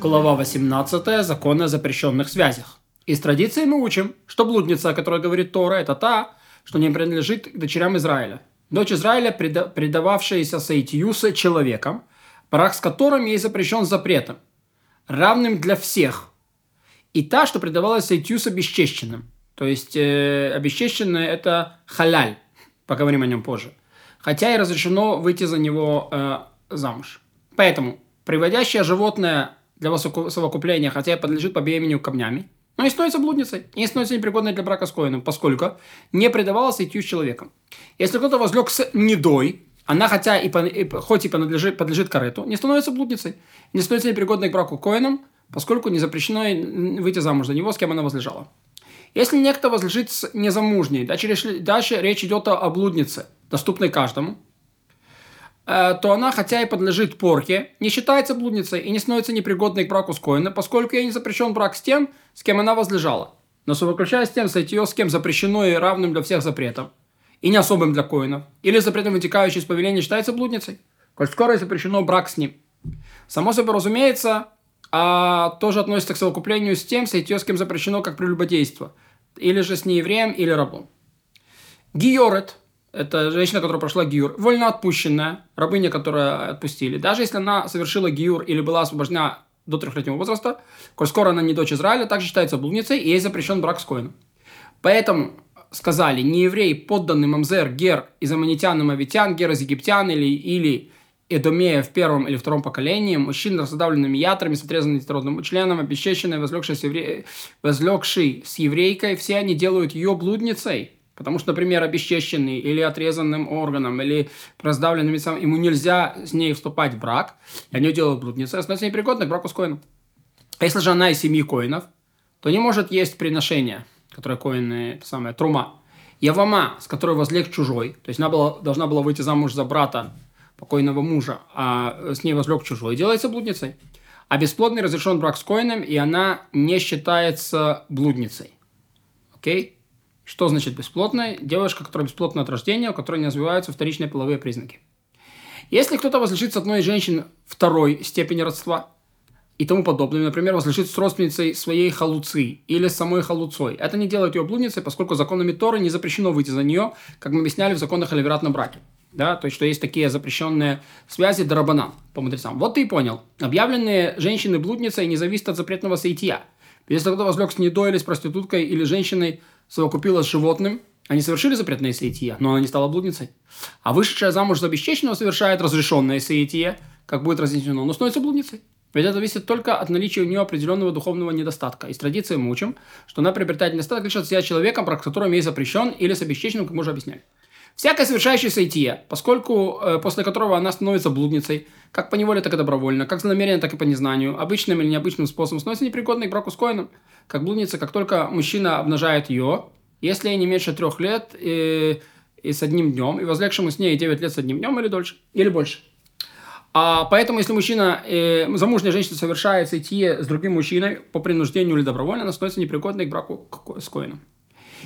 Глава 18. Закон о запрещенных связях. Из традиции мы учим, что блудница, о которой говорит Тора, это та, что не принадлежит дочерям Израиля. Дочь Израиля, преда- предававшаяся соитию с человеком, брак с которым ей запрещен запретом, равным для всех. И та, что предавалась соитию с обесчещенным. То есть, э, обесчещенное – это халяль. Поговорим о нем позже. Хотя и разрешено выйти за него э, замуж. Поэтому, приводящее животное для совокупления, хотя и подлежит побемению камнями, но не становится блудницей, и не становится непригодной для брака с коином, поскольку не предавалась соитию с человеком. Если кто-то возлег с недой, она хотя и, по, и хоть и подлежит, подлежит карету, не становится блудницей, не становится непригодной к браку коином, поскольку не запрещено выйти замуж за него, с кем она возлежала. Если некто возлежит с незамужней, дальше, дальше речь идет о блуднице, доступной каждому, то она, хотя и подлежит порке, не считается блудницей и не становится непригодной к браку с коином, поскольку ей не запрещен брак с тем, с кем она возлежала. Но совокручаясь с тем, сойти с кем запрещено и равным для всех запретов, и не особым для коинов, или запретом, вытекающий из повеления, считается блудницей, коль скоро запрещено брак с ним. Само собой разумеется, а тоже относится к совокуплению с тем, с кем запрещено как прелюбодейство, или же с неевреем или рабом. Гиорет – это женщина, которая прошла гиюр, вольноотпущенная, рабыня, которую отпустили. Даже если она совершила гиюр или была освобождена до трехлетнего возраста, коль скоро она не дочь Израиля, также считается блудницей, и ей запрещен брак с коином. Поэтому сказали, не еврей, подданный мамзер, гер из аммонитян и мавитян, гер из египтян или, или Эдомея в первом или втором поколении, мужчины с раздавленными ятрами, с отрезанным детородным членом, обесчещенные, возлегшие с, евре... возлегший с еврейкой, все они делают ее блудницей. Потому что, например, обесчещенный или отрезанным органом, или раздавленным яйцом, ему нельзя с ней вступать в брак, и они делают блудницей, становится непригодной к браку с коином. А если же она из семьи коинов, то не может есть приношение, которое коины, самое, трума. Явама, с которой возлег чужой, то есть она была, должна была выйти замуж за брата покойного мужа, а с ней возлег чужой, делается блудницей. А бесплодный разрешен брак с коином, и она не считается блудницей. Окей? Что значит бесплотная? Девушка, которая бесплотна от рождения, у которой не развиваются вторичные половые признаки. Если кто-то возлежит с одной из женщин второй степени родства и тому подобное, например, возлежит с родственницей своей халуцы или самой халуцой, это не делает ее блудницей, поскольку законами Торы не запрещено выйти за нее, как мы объясняли в законах о ливератном браке да, то есть, что есть такие запрещенные связи дарабанан по мудрецам. Вот ты и понял. Объявленные женщины блудницей не зависят от запретного соития. Если кто-то возлег с недой или с проституткой или женщиной совокупила с животным, они совершили запретное соитие, но она не стала блудницей. А вышедшая замуж за обесчещенного совершает разрешенное соитие, как будет разъяснено, но становится блудницей. Ведь это зависит только от наличия у нее определенного духовного недостатка. Из традиции мы учим, что она приобретает недостаток лишь от себя человеком, про которого ей запрещен, или с обесчещенным, как мы уже объясняли. Всякое совершающее соитие, поскольку э, после которого она становится блудницей, как по неволе, так и добровольно, как за намерение, так и по незнанию, обычным или необычным способом, становится непригодной к браку с коином, как блудница, как только мужчина обнажает ее, если не меньше трех лет и, и с одним днем, и возлегшему с ней 9 лет с одним днем или дольше, или больше. А поэтому, если мужчина, э, замужняя женщина совершает соитие с другим мужчиной по принуждению или добровольно, она становится непригодной к браку с коином.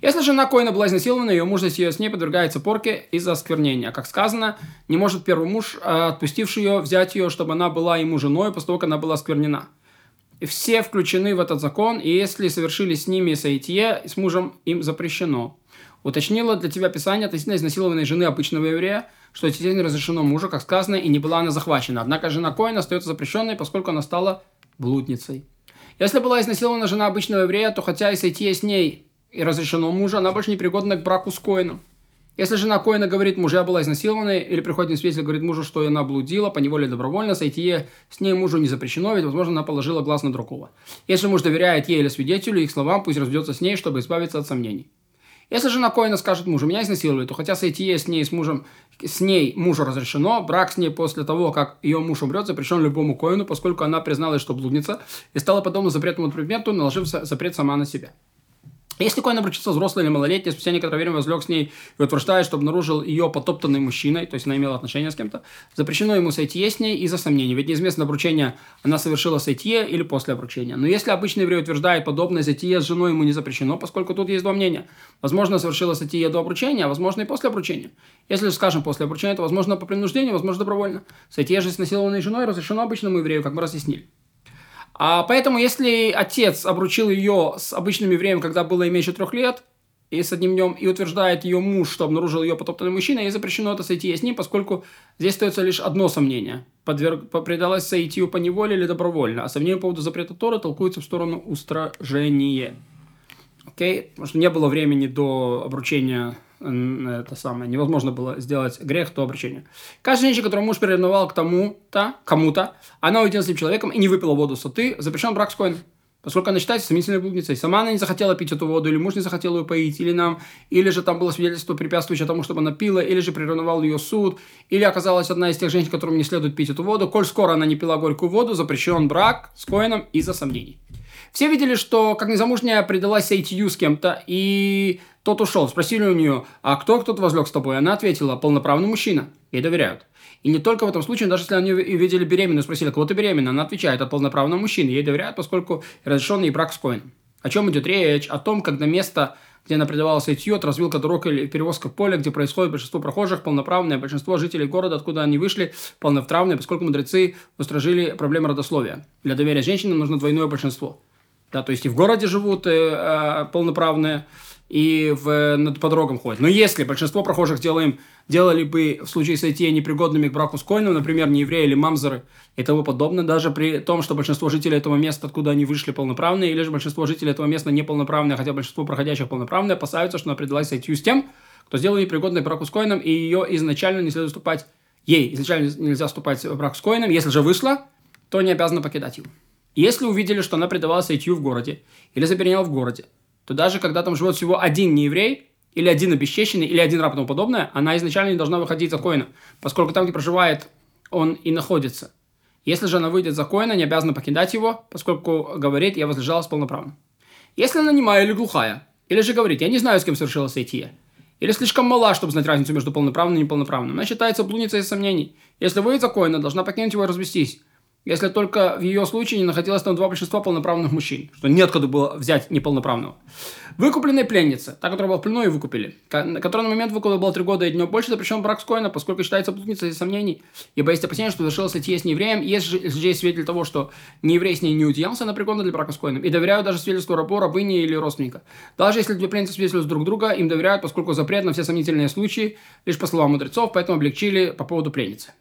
Если жена Коина была изнасилована, ее муж ее с ней подвергается порке из-за осквернения. Как сказано, не может первый муж, э, отпустивший ее, взять ее, чтобы она была ему женой, после того, как она была осквернена. Все включены в этот закон, и если совершили с ними соитие, с мужем им запрещено. Уточнила для тебя Писание относительно изнасилованной жены обычного еврея, что не разрешено мужу, как сказано, и не была она захвачена. Однако жена Коина остается запрещенной, поскольку она стала блудницей. Если была изнасилована жена обычного еврея, то хотя и сойти с ней и разрешено мужа, она больше не пригодна к браку с коином. Если жена коина говорит мужу, я была изнасилована, или приходит свидетель говорит мужу, что она блудила, по неволе добровольно, сойти с ней мужу не запрещено, ведь, возможно, она положила глаз на другого. Если муж доверяет ей или свидетелю, их словам, пусть разведется с ней, чтобы избавиться от сомнений. Если жена Коина скажет мужу, меня изнасиловали, то хотя сойти с ней с мужем, с ней мужу разрешено, брак с ней после того, как ее муж умрет, запрещен любому Коину, поскольку она призналась, что блудница, и стала подобно запретному предмету, наложив запрет сама на себя. Если коин обручится взрослый или малолетний, спустя некоторое время возлег с ней и утверждает, что обнаружил ее потоптанной мужчиной, то есть она имела отношение с кем-то, запрещено ему сойти с ней из-за сомнений. Ведь неизвестно обручение, она совершила сойти или после обручения. Но если обычный еврей утверждает подобное сойти с женой ему не запрещено, поскольку тут есть два мнения. Возможно, совершила сойти до обручения, а возможно и после обручения. Если, скажем, после обручения, то возможно по принуждению, возможно добровольно. Сойти же с насилованной женой разрешено обычному еврею, как мы разъяснили. А поэтому, если отец обручил ее с обычным евреем, когда было ей меньше трех лет, и с одним днем, и утверждает ее муж, что обнаружил ее потоптанный мужчина, ей запрещено это сойти с ним, поскольку здесь остается лишь одно сомнение. Подверг... Предалась соитию по неволе или добровольно, а сомнение по поводу запрета Тора толкуется в сторону устражения. Окей? Okay? Потому что не было времени до обручения это самое, невозможно было сделать грех до обречения. Каждая женщина, которую муж приревновал к тому-то, кому-то, она уйдет с этим человеком и не выпила воду соты, запрещен брак с коином. Поскольку она считается сомнительной блудницей. Сама она не захотела пить эту воду, или муж не захотел ее поить, или нам, или же там было свидетельство, препятствующее тому, чтобы она пила, или же приревновал ее суд, или оказалась одна из тех женщин, которым не следует пить эту воду. Коль скоро она не пила горькую воду, запрещен брак с коином из-за сомнений. Все видели, что как незамужняя предалась Сейтью с кем-то, и тот ушел. Спросили у нее, а кто кто-то возлег с тобой? Она ответила, полноправный мужчина. Ей доверяют. И не только в этом случае, даже если они видели беременную, спросили, кого ты беременна, она отвечает, от полноправного мужчины. Ей доверяют, поскольку разрешенный брак с коином. О чем идет речь? О том, когда место, где она предавалась Этьет, развилка дорог или перевозка в поле, где происходит большинство прохожих, полноправное, большинство жителей города, откуда они вышли, полноправные, поскольку мудрецы устражили проблему родословия. Для доверия женщинам нужно двойное большинство. Да, то есть и в городе живут э, э, полноправные, и в, над, по дорогам ходят. Но если большинство прохожих делаем, делали бы в случае сойти непригодными к браку с коином, например, не евреи или мамзеры и тому подобное, даже при том, что большинство жителей этого места, откуда они вышли, полноправные, или же большинство жителей этого места неполноправные, хотя большинство проходящих полноправные, опасаются, что она предалась сойти с тем, кто сделал непригодной к браку с коином, и ее изначально не следует вступать, ей изначально нельзя вступать в брак с коином, если же вышла, то не обязана покидать его. Если увидели, что она предавалась Айтью в городе или забеременела в городе, то даже когда там живет всего один нееврей, или один обесчещенный, или один раб и тому подобное, она изначально не должна выходить за коина, поскольку там, где проживает, он и находится. Если же она выйдет за коина, не обязана покидать его, поскольку говорит, я возлежалась полноправно. Если она немая или глухая, или же говорит, я не знаю, с кем совершила сойти, или слишком мала, чтобы знать разницу между полноправным и неполноправным, она считается блудницей из сомнений. Если выйдет за коина, должна покинуть его и развестись если только в ее случае не находилось там два большинства полноправных мужчин, что нет куда было взять неполноправного. Выкупленная пленница, та, которая была в плену и выкупили, которая на момент выкупа была три года и днем больше, запрещен брак с коина, поскольку считается блудницей из сомнений, ибо есть опасение, что совершилось идти с неевреем, есть же здесь свидетель того, что нееврей с ней не удержался, она пригодна для брака с коином, и доверяют даже свидетельству рабу, рабыни или родственника. Даже если две пленницы свидетельствуют друг друга, им доверяют, поскольку запрет на все сомнительные случаи, лишь по словам мудрецов, поэтому облегчили по поводу пленницы.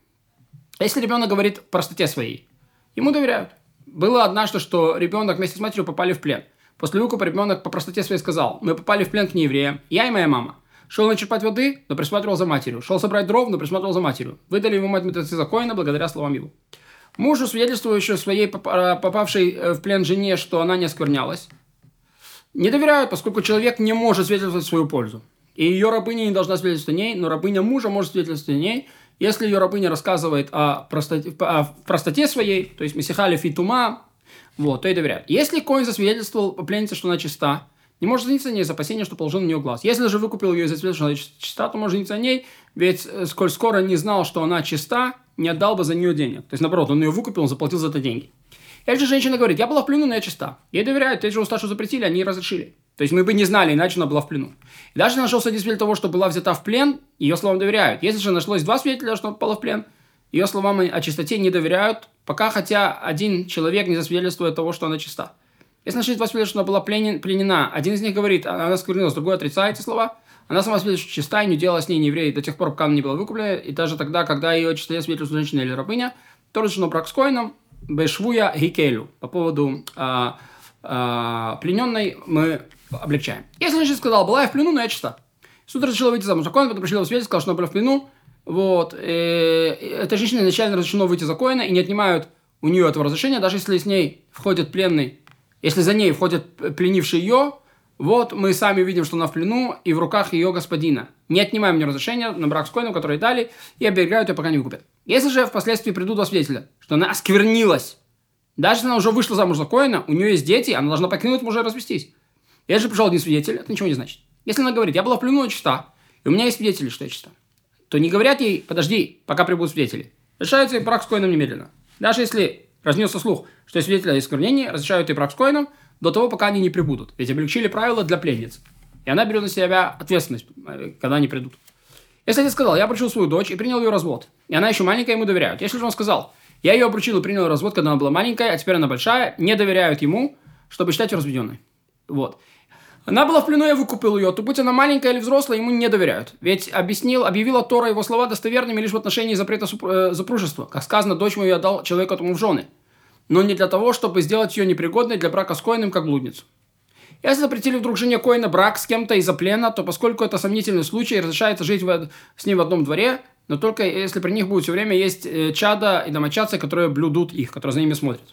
Если ребенок говорит в простоте своей, Ему доверяют. Было однажды, что ребенок вместе с матерью попали в плен. После выкупа ребенок по простоте своей сказал, мы попали в плен к неевреям, я и моя мама. Шел начерпать воды, но присматривал за матерью. Шел собрать дров, но присматривал за матерью. Выдали ему мать мертвецы закоина благодаря словам его. Мужу, свидетельствующему своей попавшей э, в плен жене, что она не осквернялась, не доверяют, поскольку человек не может свидетельствовать свою пользу. И ее рабыня не должна свидетельствовать о ней, но рабыня мужа может свидетельствовать о ней, если ее рабыня рассказывает о простоте, о простоте своей, то есть Месихали Фитума, вот, то и доверяют. Если Коин засвидетельствовал пленнице, что она чиста, не может жениться на ней из опасения, что положил на нее глаз. Если же выкупил ее из свидетельства, что она чиста, то может жениться на ней, ведь э, сколь скоро не знал, что она чиста, не отдал бы за нее денег. То есть, наоборот, он ее выкупил, он заплатил за это деньги. Или же женщина говорит, я была в плену, но я чиста. Ей доверяют, эти же усташу запретили, они разрешили. То есть мы бы не знали, иначе она была в плену. И даже нашелся свидетель того, что была взята в плен, ее словам доверяют. Если же нашлось два свидетеля, что она попала в плен, ее словам о чистоте не доверяют, пока хотя один человек не засвидетельствует того, что она чиста. Если нашлись два свидетеля, что она была пленен, пленена, один из них говорит, она сквернилась, другой отрицает эти слова, она сама свидетельствует, что чиста и не делала с ней евреи до тех пор, пока она не была выкуплена, и даже тогда, когда ее чистоте свидетельствует женщина или рабыня, то разрешено брак с коином, бешвуя гикелю. По поводу а, а, плененной мы облегчаем. Если женщина сказала, была я в плену, но я чиста. Суд разрешил выйти замуж. Закон потом пришли в свете, сказал, что она была в плену. Вот. И э, эта женщина изначально разрешено выйти за коина и не отнимают у нее этого разрешения, даже если с ней входит пленный, если за ней входит пленивший ее, вот мы сами видим, что она в плену и в руках ее господина. Не отнимаем мне разрешения на брак с коином, который дали, и оберегают ее, пока не выкупят. Если же впоследствии придут два свидетеля, что она осквернилась, даже если она уже вышла замуж за коина, у нее есть дети, она должна покинуть мужа и развестись. Я же пришел один свидетель, это ничего не значит. Если она говорит, я была в плену чиста, и у меня есть свидетели, что я чиста, то не говорят ей, подожди, пока прибудут свидетели. Решается и брак с коином немедленно. Даже если разнесся слух, что свидетели о искорнении, разрешают и брак с коином до того, пока они не прибудут. Ведь облегчили правила для пленниц. И она берет на себя ответственность, э, когда они придут. Если отец сказал, я обручил свою дочь и принял ее развод, и она еще маленькая, ему доверяют. Если же он сказал, Я ее обручил и принял развод, когда она была маленькая, а теперь она большая. Не доверяют ему, чтобы считать ее разведенной. Вот. Она была в плену, я выкупил ее. То будь она маленькая или взрослая, ему не доверяют. Ведь объяснил, объявила Тора его слова достоверными лишь в отношении запрета э, запружества. Как сказано, дочь мою я дал человеку этому в жены. Но не для того, чтобы сделать ее непригодной для брака с Коином, как блудницу. Если запретили вдруг жене Коина брак с кем-то из-за плена, то поскольку это сомнительный случай, разрешается жить в, с ним в одном дворе, но только если при них будет все время есть э, чада и домочадцы, которые блюдут их, которые за ними смотрят.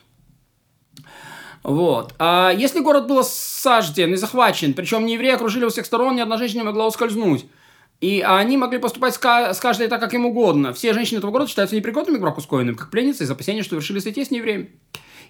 Вот. А если город был осажден и захвачен, причем не евреи окружили у всех сторон, ни одна женщина не могла ускользнуть. И они могли поступать с, каждой так, как им угодно. Все женщины этого города считаются непригодными к браку с коином, как пленницы, из опасения, что вершили статьи с неевреями.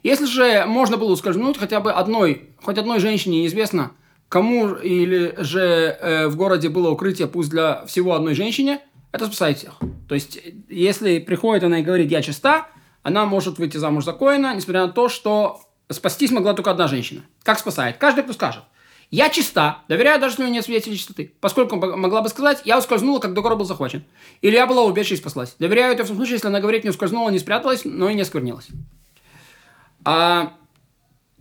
Если же можно было ускользнуть хотя бы одной, хоть одной женщине, неизвестно, кому или же э, в городе было укрытие, пусть для всего одной женщине, это спасает всех. То есть, если приходит она и говорит «я чиста», она может выйти замуж за коина, несмотря на то, что спастись могла только одна женщина. Как спасает? Каждый, кто скажет. Я чиста, доверяю даже, если у меня нет свидетелей чистоты. Поскольку могла бы сказать, я ускользнула, когда город был захвачен. Или я была убежища и спаслась. Доверяю это в том случае, если она говорит, не ускользнула, не спряталась, но и не осквернилась. А,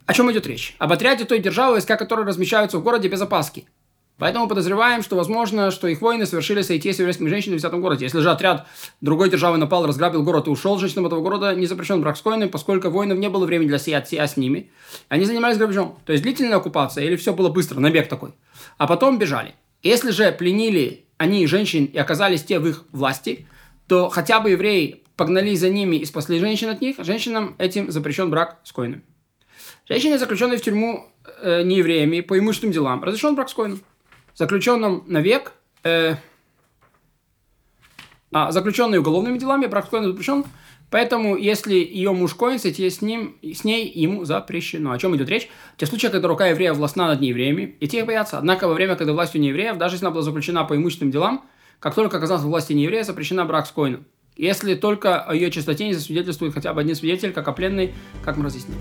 о чем идет речь? Об отряде той державы, войска которой размещаются в городе без опаски. Поэтому подозреваем, что возможно, что их воины совершили сойти с еврейскими женщинами в взятом городе. Если же отряд другой державы напал, разграбил город и ушел, женщинам этого города не запрещен брак с коинами, поскольку воинов не было времени для сия, сия с ними. Они занимались грабежом. То есть длительная оккупация или все было быстро, набег такой. А потом бежали. Если же пленили они женщин и оказались те в их власти, то хотя бы евреи погнались за ними и спасли женщин от них, женщинам этим запрещен брак с коином. Женщины, заключенные в тюрьму э, неевреями по имущественным делам, разрешен брак с коином заключенным навек, э, а, заключенный уголовными делами, брак запрещен, поэтому если ее муж коин, с, ним, с ней ему запрещено. О чем идет речь? Те случаи, когда рука еврея властна над неевреями, и те их боятся. Однако во время, когда власть у неевреев, даже если она была заключена по имущественным делам, как только оказалась в власти нееврея, запрещена брак с коином. Если только о ее чистоте не засвидетельствует хотя бы один свидетель, как о пленной, как мы разъяснили.